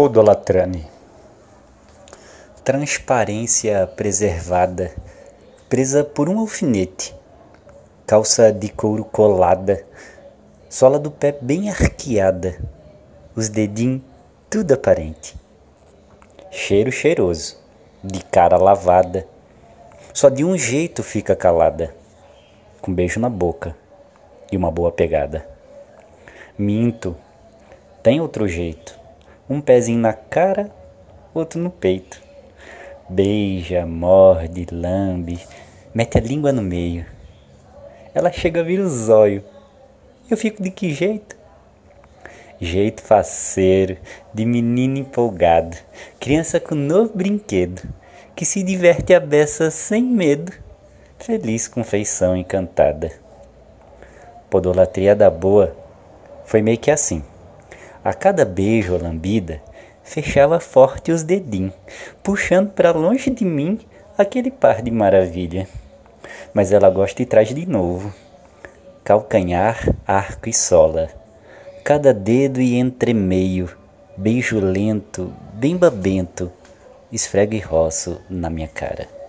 Podolatrane. Transparência preservada, presa por um alfinete. Calça de couro colada, sola do pé bem arqueada, os dedinhos tudo aparente. Cheiro cheiroso, de cara lavada, só de um jeito fica calada, com beijo na boca e uma boa pegada. Minto, tem outro jeito um pezinho na cara, outro no peito. Beija, morde, lambe, mete a língua no meio. Ela chega a vir o zóio. Eu fico de que jeito? Jeito faceiro, de menino empolgado, criança com novo brinquedo, que se diverte a beça sem medo, feliz com feição encantada. Podolatria da boa foi meio que assim. A cada beijo ou lambida, fechava forte os dedinhos, puxando para longe de mim aquele par de maravilha. Mas ela gosta e traz de novo. Calcanhar, arco e sola. Cada dedo e entremeio, beijo lento, bem babento, esfrega e roço na minha cara.